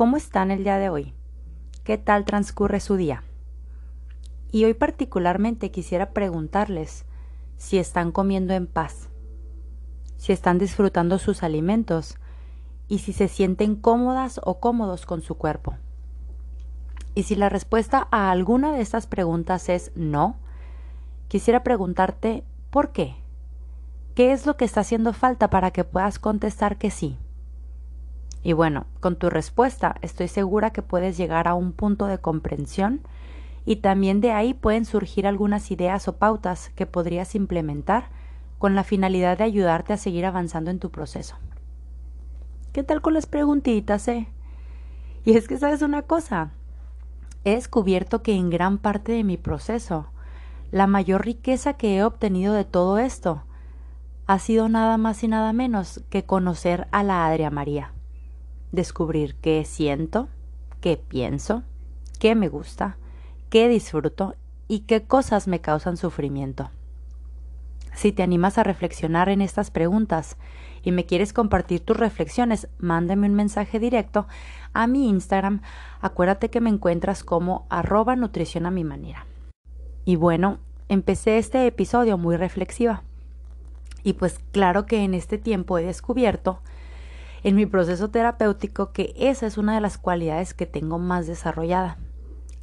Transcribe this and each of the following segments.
¿Cómo están el día de hoy? ¿Qué tal transcurre su día? Y hoy particularmente quisiera preguntarles si están comiendo en paz, si están disfrutando sus alimentos y si se sienten cómodas o cómodos con su cuerpo. Y si la respuesta a alguna de estas preguntas es no, quisiera preguntarte ¿por qué? ¿Qué es lo que está haciendo falta para que puedas contestar que sí? Y bueno, con tu respuesta estoy segura que puedes llegar a un punto de comprensión y también de ahí pueden surgir algunas ideas o pautas que podrías implementar con la finalidad de ayudarte a seguir avanzando en tu proceso. ¿Qué tal con las preguntitas, eh? Y es que sabes una cosa, he descubierto que en gran parte de mi proceso, la mayor riqueza que he obtenido de todo esto ha sido nada más y nada menos que conocer a la Adria María descubrir qué siento, qué pienso, qué me gusta, qué disfruto y qué cosas me causan sufrimiento. Si te animas a reflexionar en estas preguntas y me quieres compartir tus reflexiones, mándame un mensaje directo a mi Instagram. Acuérdate que me encuentras como arroba nutrición a mi manera. Y bueno, empecé este episodio muy reflexiva. Y pues claro que en este tiempo he descubierto en mi proceso terapéutico que esa es una de las cualidades que tengo más desarrollada.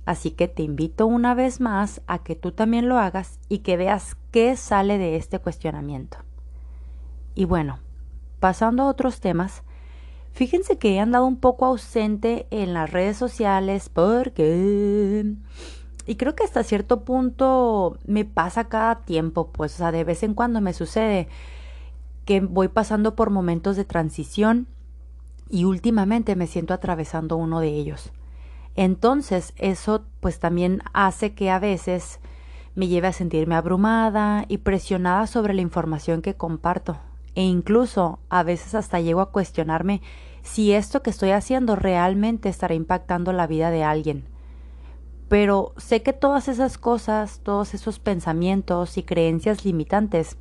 Así que te invito una vez más a que tú también lo hagas y que veas qué sale de este cuestionamiento. Y bueno, pasando a otros temas, fíjense que he andado un poco ausente en las redes sociales porque... Y creo que hasta cierto punto me pasa cada tiempo, pues, o sea, de vez en cuando me sucede que voy pasando por momentos de transición y últimamente me siento atravesando uno de ellos. Entonces eso pues también hace que a veces me lleve a sentirme abrumada y presionada sobre la información que comparto e incluso a veces hasta llego a cuestionarme si esto que estoy haciendo realmente estará impactando la vida de alguien. Pero sé que todas esas cosas, todos esos pensamientos y creencias limitantes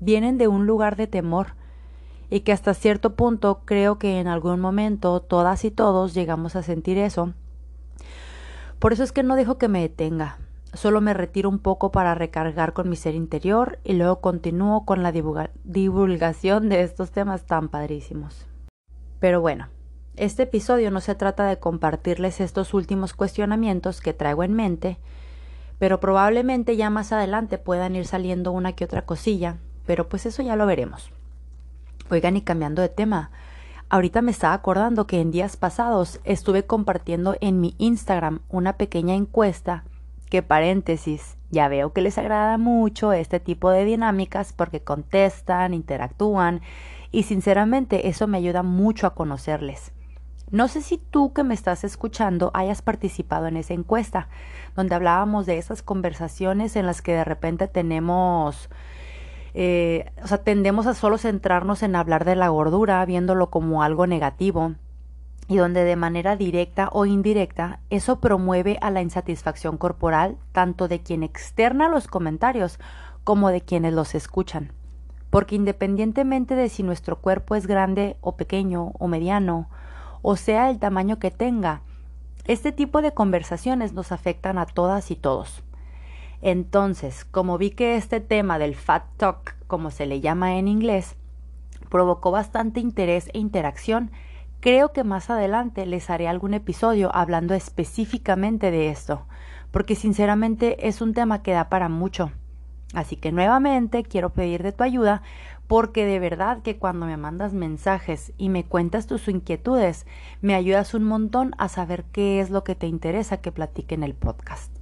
vienen de un lugar de temor y que hasta cierto punto creo que en algún momento todas y todos llegamos a sentir eso. Por eso es que no dejo que me detenga, solo me retiro un poco para recargar con mi ser interior y luego continúo con la divulgación de estos temas tan padrísimos. Pero bueno, este episodio no se trata de compartirles estos últimos cuestionamientos que traigo en mente, pero probablemente ya más adelante puedan ir saliendo una que otra cosilla pero pues eso ya lo veremos. Oigan, y cambiando de tema, ahorita me estaba acordando que en días pasados estuve compartiendo en mi Instagram una pequeña encuesta que paréntesis, ya veo que les agrada mucho este tipo de dinámicas porque contestan, interactúan y sinceramente eso me ayuda mucho a conocerles. No sé si tú que me estás escuchando hayas participado en esa encuesta, donde hablábamos de esas conversaciones en las que de repente tenemos eh, o sea, tendemos a solo centrarnos en hablar de la gordura, viéndolo como algo negativo, y donde de manera directa o indirecta eso promueve a la insatisfacción corporal tanto de quien externa los comentarios como de quienes los escuchan. Porque independientemente de si nuestro cuerpo es grande o pequeño o mediano, o sea el tamaño que tenga, este tipo de conversaciones nos afectan a todas y todos. Entonces, como vi que este tema del Fat Talk, como se le llama en inglés, provocó bastante interés e interacción, creo que más adelante les haré algún episodio hablando específicamente de esto, porque sinceramente es un tema que da para mucho. Así que nuevamente quiero pedir de tu ayuda porque de verdad que cuando me mandas mensajes y me cuentas tus inquietudes, me ayudas un montón a saber qué es lo que te interesa que platique en el podcast.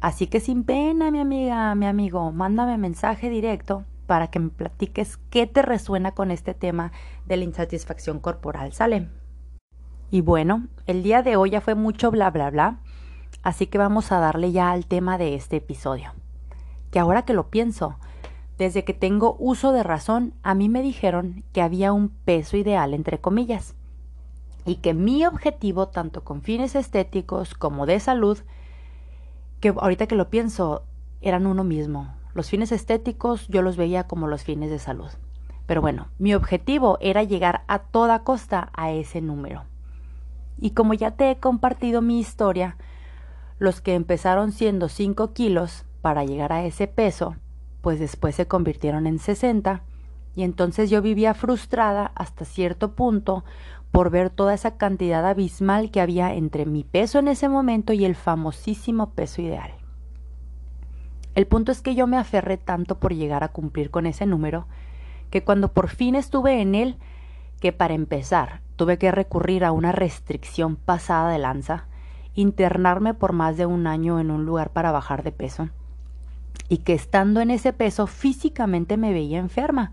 Así que sin pena, mi amiga, mi amigo, mándame mensaje directo para que me platiques qué te resuena con este tema de la insatisfacción corporal. ¿Sale? Y bueno, el día de hoy ya fue mucho bla bla bla, así que vamos a darle ya al tema de este episodio. Que ahora que lo pienso, desde que tengo uso de razón, a mí me dijeron que había un peso ideal entre comillas y que mi objetivo, tanto con fines estéticos como de salud, que ahorita que lo pienso, eran uno mismo. Los fines estéticos yo los veía como los fines de salud. Pero bueno, mi objetivo era llegar a toda costa a ese número. Y como ya te he compartido mi historia, los que empezaron siendo 5 kilos para llegar a ese peso, pues después se convirtieron en 60 y entonces yo vivía frustrada hasta cierto punto por ver toda esa cantidad abismal que había entre mi peso en ese momento y el famosísimo peso ideal. El punto es que yo me aferré tanto por llegar a cumplir con ese número que cuando por fin estuve en él, que para empezar tuve que recurrir a una restricción pasada de lanza, internarme por más de un año en un lugar para bajar de peso, y que estando en ese peso físicamente me veía enferma,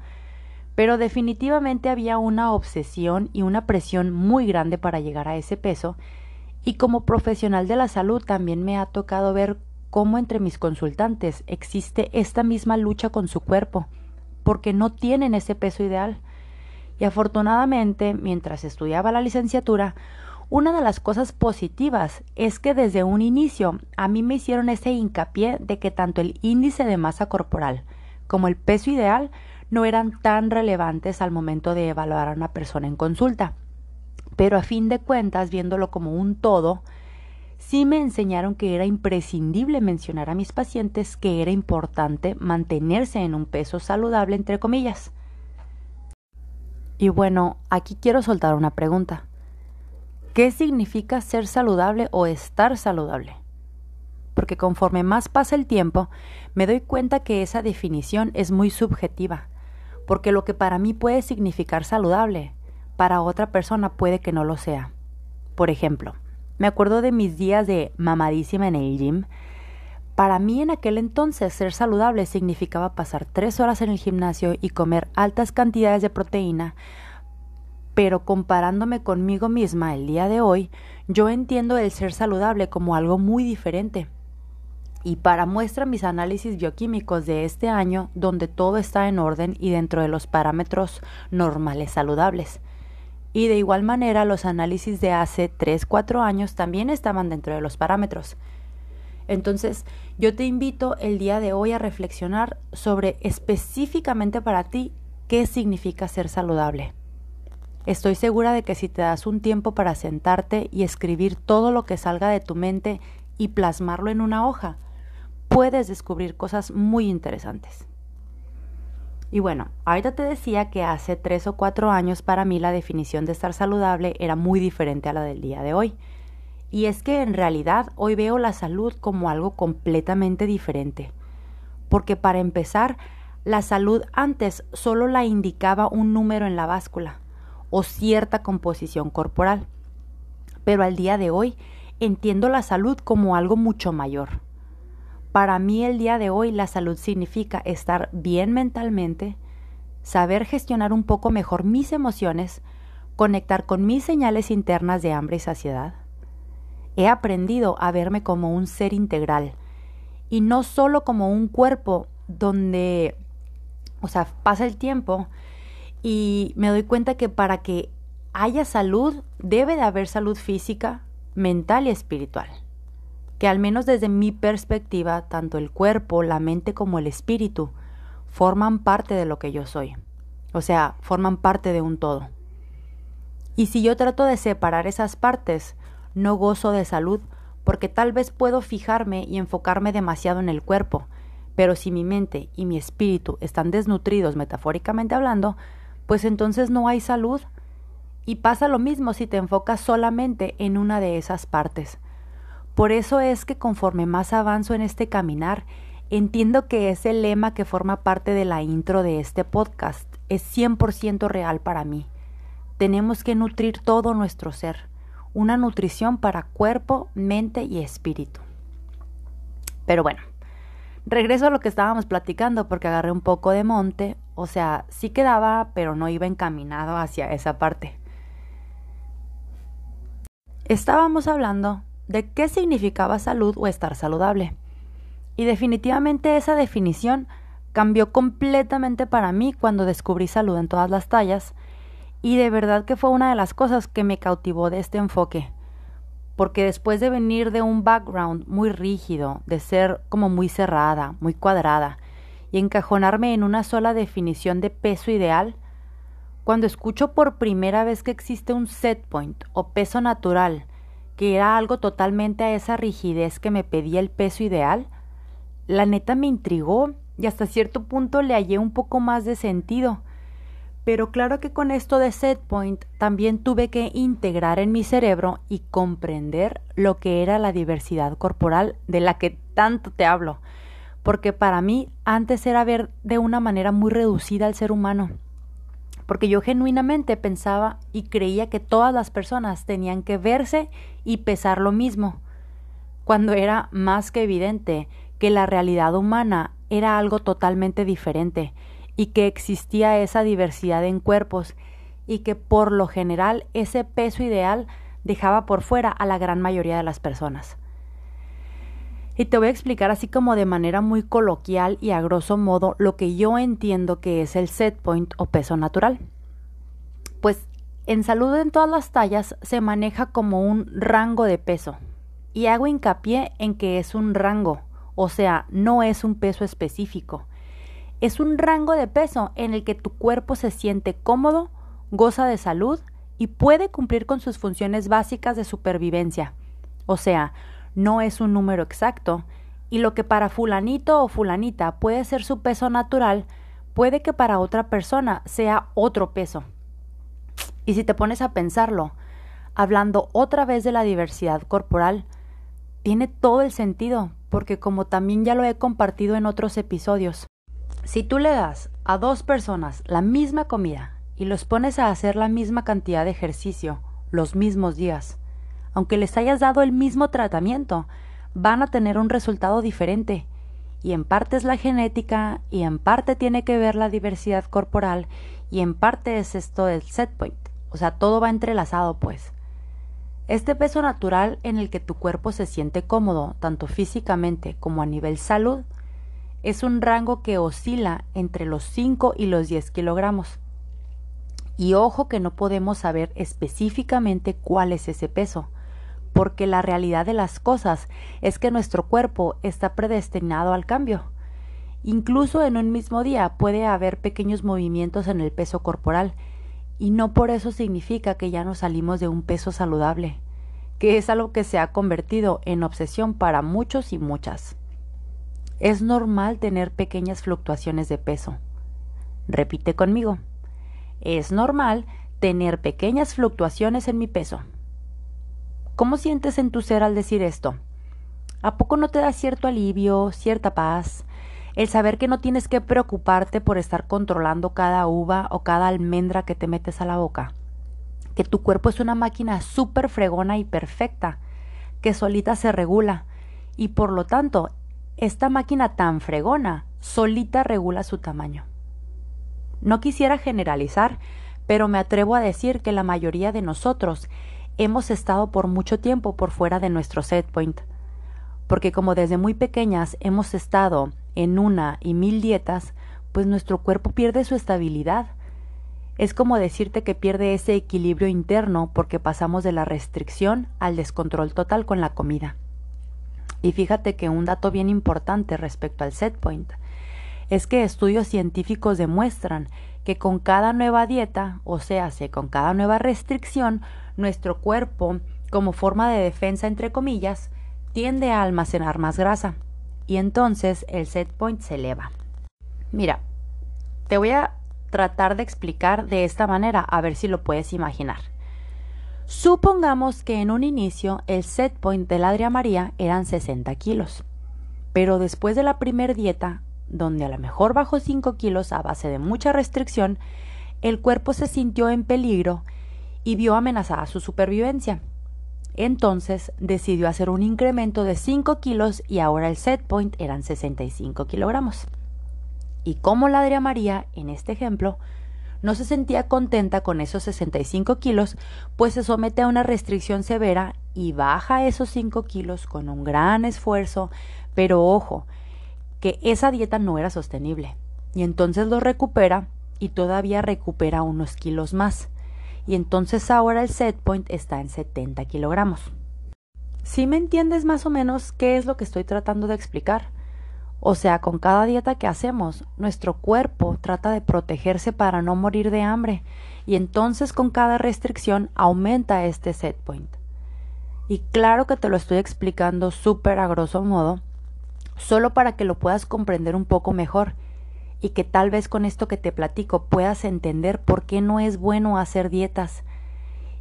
pero definitivamente había una obsesión y una presión muy grande para llegar a ese peso, y como profesional de la salud también me ha tocado ver cómo entre mis consultantes existe esta misma lucha con su cuerpo, porque no tienen ese peso ideal. Y afortunadamente, mientras estudiaba la licenciatura, una de las cosas positivas es que desde un inicio a mí me hicieron ese hincapié de que tanto el índice de masa corporal como el peso ideal no eran tan relevantes al momento de evaluar a una persona en consulta. Pero a fin de cuentas, viéndolo como un todo, sí me enseñaron que era imprescindible mencionar a mis pacientes que era importante mantenerse en un peso saludable, entre comillas. Y bueno, aquí quiero soltar una pregunta. ¿Qué significa ser saludable o estar saludable? Porque conforme más pasa el tiempo, me doy cuenta que esa definición es muy subjetiva, porque lo que para mí puede significar saludable, para otra persona puede que no lo sea. Por ejemplo, me acuerdo de mis días de mamadísima en el gym, para mí en aquel entonces ser saludable significaba pasar tres horas en el gimnasio y comer altas cantidades de proteína, pero comparándome conmigo misma el día de hoy, yo entiendo el ser saludable como algo muy diferente. Y para muestra mis análisis bioquímicos de este año, donde todo está en orden y dentro de los parámetros normales saludables. Y de igual manera los análisis de hace 3-4 años también estaban dentro de los parámetros. Entonces, yo te invito el día de hoy a reflexionar sobre específicamente para ti qué significa ser saludable. Estoy segura de que si te das un tiempo para sentarte y escribir todo lo que salga de tu mente y plasmarlo en una hoja, puedes descubrir cosas muy interesantes. Y bueno, ahorita te decía que hace tres o cuatro años para mí la definición de estar saludable era muy diferente a la del día de hoy. Y es que en realidad hoy veo la salud como algo completamente diferente. Porque para empezar, la salud antes solo la indicaba un número en la báscula o cierta composición corporal. Pero al día de hoy entiendo la salud como algo mucho mayor. Para mí el día de hoy la salud significa estar bien mentalmente, saber gestionar un poco mejor mis emociones, conectar con mis señales internas de hambre y saciedad, He aprendido a verme como un ser integral y no solo como un cuerpo donde, o sea, pasa el tiempo y me doy cuenta que para que haya salud debe de haber salud física, mental y espiritual. Que al menos desde mi perspectiva, tanto el cuerpo, la mente como el espíritu forman parte de lo que yo soy. O sea, forman parte de un todo. Y si yo trato de separar esas partes, no gozo de salud porque tal vez puedo fijarme y enfocarme demasiado en el cuerpo, pero si mi mente y mi espíritu están desnutridos metafóricamente hablando, pues entonces no hay salud. Y pasa lo mismo si te enfocas solamente en una de esas partes. Por eso es que conforme más avanzo en este caminar, entiendo que ese lema que forma parte de la intro de este podcast es 100% real para mí. Tenemos que nutrir todo nuestro ser una nutrición para cuerpo, mente y espíritu. Pero bueno, regreso a lo que estábamos platicando porque agarré un poco de monte, o sea, sí quedaba, pero no iba encaminado hacia esa parte. Estábamos hablando de qué significaba salud o estar saludable. Y definitivamente esa definición cambió completamente para mí cuando descubrí salud en todas las tallas y de verdad que fue una de las cosas que me cautivó de este enfoque. Porque después de venir de un background muy rígido, de ser como muy cerrada, muy cuadrada, y encajonarme en una sola definición de peso ideal, cuando escucho por primera vez que existe un set point o peso natural, que era algo totalmente a esa rigidez que me pedía el peso ideal, la neta me intrigó y hasta cierto punto le hallé un poco más de sentido. Pero claro que con esto de set point también tuve que integrar en mi cerebro y comprender lo que era la diversidad corporal de la que tanto te hablo, porque para mí antes era ver de una manera muy reducida al ser humano, porque yo genuinamente pensaba y creía que todas las personas tenían que verse y pesar lo mismo, cuando era más que evidente que la realidad humana era algo totalmente diferente y que existía esa diversidad en cuerpos y que por lo general ese peso ideal dejaba por fuera a la gran mayoría de las personas. Y te voy a explicar así como de manera muy coloquial y a grosso modo lo que yo entiendo que es el set point o peso natural. Pues en salud en todas las tallas se maneja como un rango de peso. Y hago hincapié en que es un rango, o sea, no es un peso específico. Es un rango de peso en el que tu cuerpo se siente cómodo, goza de salud y puede cumplir con sus funciones básicas de supervivencia. O sea, no es un número exacto, y lo que para fulanito o fulanita puede ser su peso natural, puede que para otra persona sea otro peso. Y si te pones a pensarlo, hablando otra vez de la diversidad corporal, tiene todo el sentido, porque como también ya lo he compartido en otros episodios, si tú le das a dos personas la misma comida y los pones a hacer la misma cantidad de ejercicio los mismos días, aunque les hayas dado el mismo tratamiento, van a tener un resultado diferente. Y en parte es la genética, y en parte tiene que ver la diversidad corporal, y en parte es esto del set point. O sea, todo va entrelazado, pues. Este peso natural en el que tu cuerpo se siente cómodo, tanto físicamente como a nivel salud, es un rango que oscila entre los 5 y los 10 kilogramos. Y ojo que no podemos saber específicamente cuál es ese peso, porque la realidad de las cosas es que nuestro cuerpo está predestinado al cambio. Incluso en un mismo día puede haber pequeños movimientos en el peso corporal y no por eso significa que ya nos salimos de un peso saludable, que es algo que se ha convertido en obsesión para muchos y muchas. Es normal tener pequeñas fluctuaciones de peso. Repite conmigo. Es normal tener pequeñas fluctuaciones en mi peso. ¿Cómo sientes en tu ser al decir esto? ¿A poco no te da cierto alivio, cierta paz, el saber que no tienes que preocuparte por estar controlando cada uva o cada almendra que te metes a la boca. Que tu cuerpo es una máquina súper fregona y perfecta, que solita se regula, y por lo tanto, esta máquina tan fregona solita regula su tamaño. No quisiera generalizar, pero me atrevo a decir que la mayoría de nosotros hemos estado por mucho tiempo por fuera de nuestro set point, porque como desde muy pequeñas hemos estado en una y mil dietas, pues nuestro cuerpo pierde su estabilidad. Es como decirte que pierde ese equilibrio interno porque pasamos de la restricción al descontrol total con la comida. Y fíjate que un dato bien importante respecto al set point es que estudios científicos demuestran que con cada nueva dieta, o sea, con cada nueva restricción, nuestro cuerpo, como forma de defensa entre comillas, tiende a almacenar más grasa y entonces el set point se eleva. Mira, te voy a tratar de explicar de esta manera a ver si lo puedes imaginar. Supongamos que en un inicio el set point de la Adria María eran 60 kilos, pero después de la primer dieta, donde a lo mejor bajó 5 kilos a base de mucha restricción, el cuerpo se sintió en peligro y vio amenazada su supervivencia. Entonces decidió hacer un incremento de 5 kilos y ahora el set point eran 65 kilogramos. Y como la Adria María, en este ejemplo, no se sentía contenta con esos 65 kilos, pues se somete a una restricción severa y baja esos 5 kilos con un gran esfuerzo, pero ojo, que esa dieta no era sostenible. Y entonces lo recupera y todavía recupera unos kilos más. Y entonces ahora el set point está en 70 kilogramos. Si me entiendes más o menos qué es lo que estoy tratando de explicar? O sea, con cada dieta que hacemos, nuestro cuerpo trata de protegerse para no morir de hambre y entonces con cada restricción aumenta este set point. Y claro que te lo estoy explicando súper a grosso modo, solo para que lo puedas comprender un poco mejor y que tal vez con esto que te platico puedas entender por qué no es bueno hacer dietas.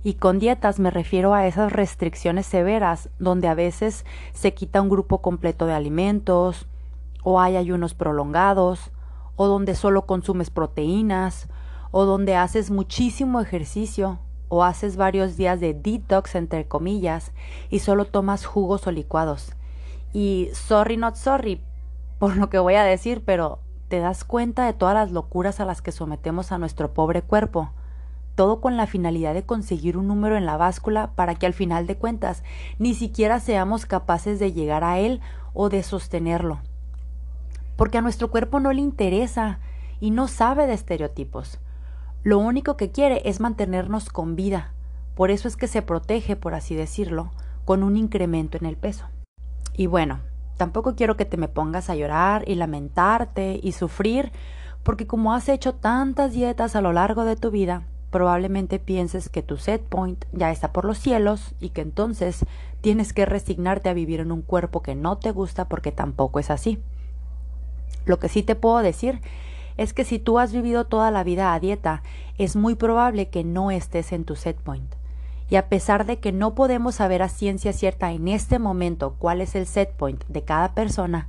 Y con dietas me refiero a esas restricciones severas donde a veces se quita un grupo completo de alimentos, o hay ayunos prolongados, o donde solo consumes proteínas, o donde haces muchísimo ejercicio, o haces varios días de detox entre comillas, y solo tomas jugos o licuados. Y sorry not sorry por lo que voy a decir, pero te das cuenta de todas las locuras a las que sometemos a nuestro pobre cuerpo todo con la finalidad de conseguir un número en la báscula para que al final de cuentas ni siquiera seamos capaces de llegar a él o de sostenerlo porque a nuestro cuerpo no le interesa y no sabe de estereotipos. Lo único que quiere es mantenernos con vida. Por eso es que se protege, por así decirlo, con un incremento en el peso. Y bueno, tampoco quiero que te me pongas a llorar y lamentarte y sufrir, porque como has hecho tantas dietas a lo largo de tu vida, probablemente pienses que tu set point ya está por los cielos y que entonces tienes que resignarte a vivir en un cuerpo que no te gusta porque tampoco es así. Lo que sí te puedo decir es que si tú has vivido toda la vida a dieta, es muy probable que no estés en tu set point. Y a pesar de que no podemos saber a ciencia cierta en este momento cuál es el set point de cada persona,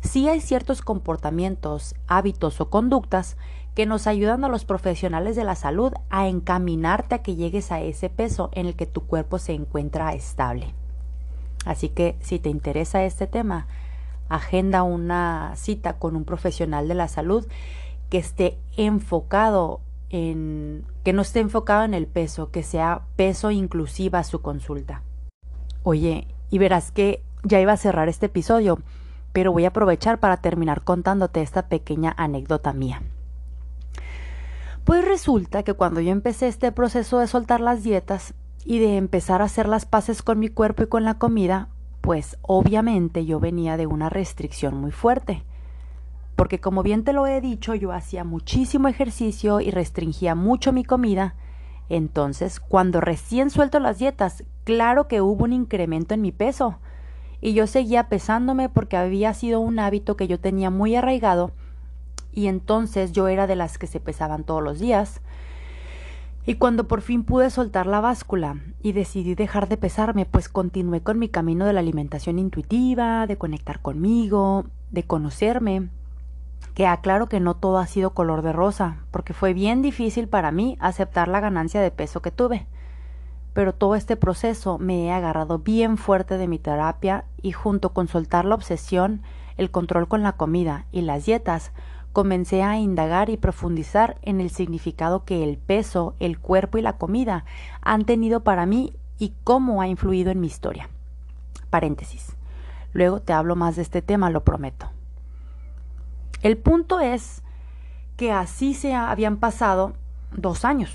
sí hay ciertos comportamientos, hábitos o conductas que nos ayudan a los profesionales de la salud a encaminarte a que llegues a ese peso en el que tu cuerpo se encuentra estable. Así que si te interesa este tema, agenda una cita con un profesional de la salud que esté enfocado en que no esté enfocado en el peso, que sea peso inclusiva su consulta. Oye, y verás que ya iba a cerrar este episodio, pero voy a aprovechar para terminar contándote esta pequeña anécdota mía. Pues resulta que cuando yo empecé este proceso de soltar las dietas y de empezar a hacer las paces con mi cuerpo y con la comida, pues obviamente yo venía de una restricción muy fuerte. Porque como bien te lo he dicho, yo hacía muchísimo ejercicio y restringía mucho mi comida. Entonces, cuando recién suelto las dietas, claro que hubo un incremento en mi peso. Y yo seguía pesándome porque había sido un hábito que yo tenía muy arraigado. Y entonces yo era de las que se pesaban todos los días. Y cuando por fin pude soltar la báscula y decidí dejar de pesarme, pues continué con mi camino de la alimentación intuitiva, de conectar conmigo, de conocerme. Que aclaro que no todo ha sido color de rosa, porque fue bien difícil para mí aceptar la ganancia de peso que tuve. Pero todo este proceso me he agarrado bien fuerte de mi terapia y junto con soltar la obsesión, el control con la comida y las dietas, comencé a indagar y profundizar en el significado que el peso, el cuerpo y la comida han tenido para mí y cómo ha influido en mi historia. Paréntesis. Luego te hablo más de este tema, lo prometo. El punto es que así se habían pasado dos años,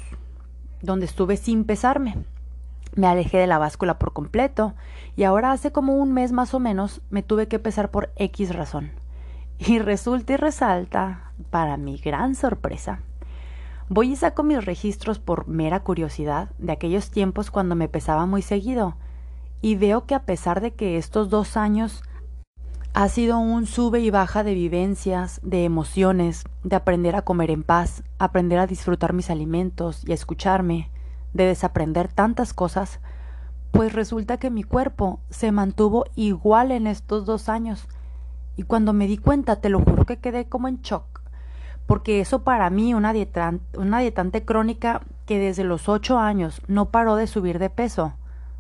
donde estuve sin pesarme. Me alejé de la báscula por completo y ahora hace como un mes más o menos me tuve que pesar por X razón. Y resulta y resalta, para mi gran sorpresa, voy y saco mis registros por mera curiosidad de aquellos tiempos cuando me pesaba muy seguido, y veo que a pesar de que estos dos años ha sido un sube y baja de vivencias, de emociones, de aprender a comer en paz, aprender a disfrutar mis alimentos y a escucharme, de desaprender tantas cosas, pues resulta que mi cuerpo se mantuvo igual en estos dos años, y cuando me di cuenta, te lo juro que quedé como en shock. Porque eso para mí, una, una dietante crónica que desde los ocho años no paró de subir de peso,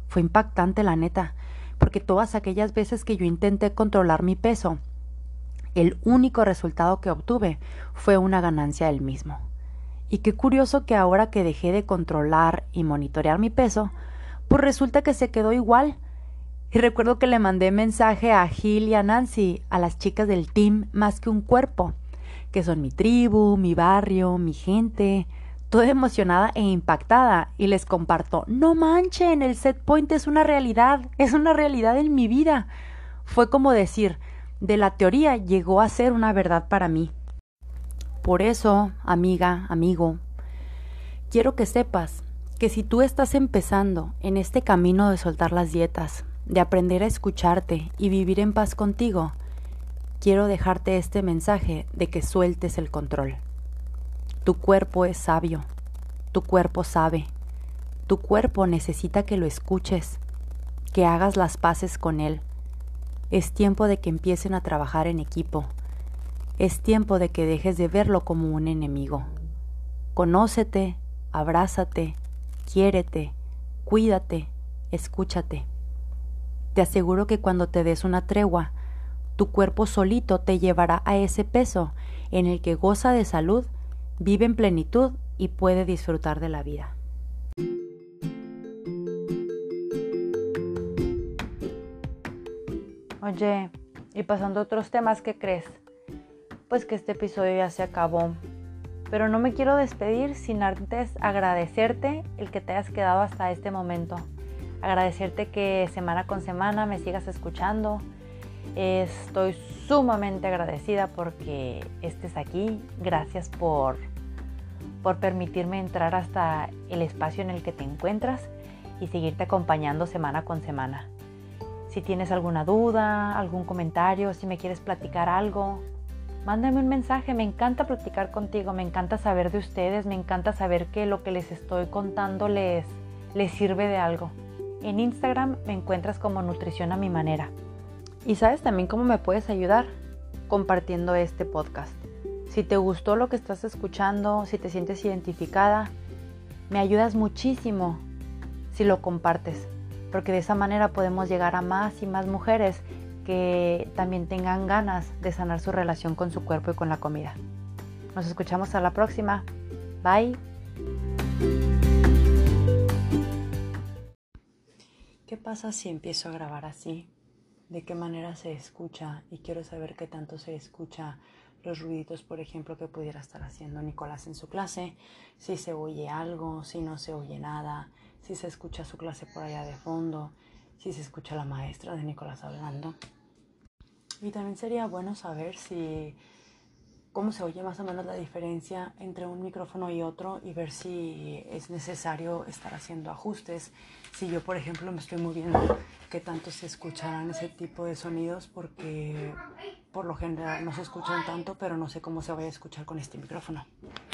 fue impactante la neta. Porque todas aquellas veces que yo intenté controlar mi peso, el único resultado que obtuve fue una ganancia del mismo. Y qué curioso que ahora que dejé de controlar y monitorear mi peso, pues resulta que se quedó igual. Y recuerdo que le mandé mensaje a Gil y a Nancy, a las chicas del team Más que un cuerpo, que son mi tribu, mi barrio, mi gente, toda emocionada e impactada, y les comparto, no manchen, el set point es una realidad, es una realidad en mi vida. Fue como decir, de la teoría llegó a ser una verdad para mí. Por eso, amiga, amigo, quiero que sepas que si tú estás empezando en este camino de soltar las dietas, de aprender a escucharte y vivir en paz contigo, quiero dejarte este mensaje de que sueltes el control. Tu cuerpo es sabio, tu cuerpo sabe, tu cuerpo necesita que lo escuches, que hagas las paces con él. Es tiempo de que empiecen a trabajar en equipo. Es tiempo de que dejes de verlo como un enemigo. Conócete, abrázate, quiérete, cuídate, escúchate. Te aseguro que cuando te des una tregua, tu cuerpo solito te llevará a ese peso en el que goza de salud, vive en plenitud y puede disfrutar de la vida. Oye, y pasando a otros temas, ¿qué crees? Pues que este episodio ya se acabó. Pero no me quiero despedir sin antes agradecerte el que te hayas quedado hasta este momento. Agradecerte que semana con semana me sigas escuchando. Estoy sumamente agradecida porque estés aquí. Gracias por, por permitirme entrar hasta el espacio en el que te encuentras y seguirte acompañando semana con semana. Si tienes alguna duda, algún comentario, si me quieres platicar algo, mándame un mensaje, me encanta platicar contigo, me encanta saber de ustedes, me encanta saber que lo que les estoy contando les, les sirve de algo. En Instagram me encuentras como Nutrición a mi manera. Y sabes también cómo me puedes ayudar compartiendo este podcast. Si te gustó lo que estás escuchando, si te sientes identificada, me ayudas muchísimo si lo compartes, porque de esa manera podemos llegar a más y más mujeres que también tengan ganas de sanar su relación con su cuerpo y con la comida. Nos escuchamos a la próxima. Bye. ¿Qué pasa si empiezo a grabar así? ¿De qué manera se escucha? Y quiero saber qué tanto se escucha los ruiditos, por ejemplo, que pudiera estar haciendo Nicolás en su clase, si se oye algo, si no se oye nada, si se escucha su clase por allá de fondo, si se escucha la maestra de Nicolás hablando. Y también sería bueno saber si cómo se oye más o menos la diferencia entre un micrófono y otro y ver si es necesario estar haciendo ajustes. Si yo, por ejemplo, me estoy moviendo, qué tanto se escucharán ese tipo de sonidos porque por lo general no se escuchan tanto, pero no sé cómo se vaya a escuchar con este micrófono.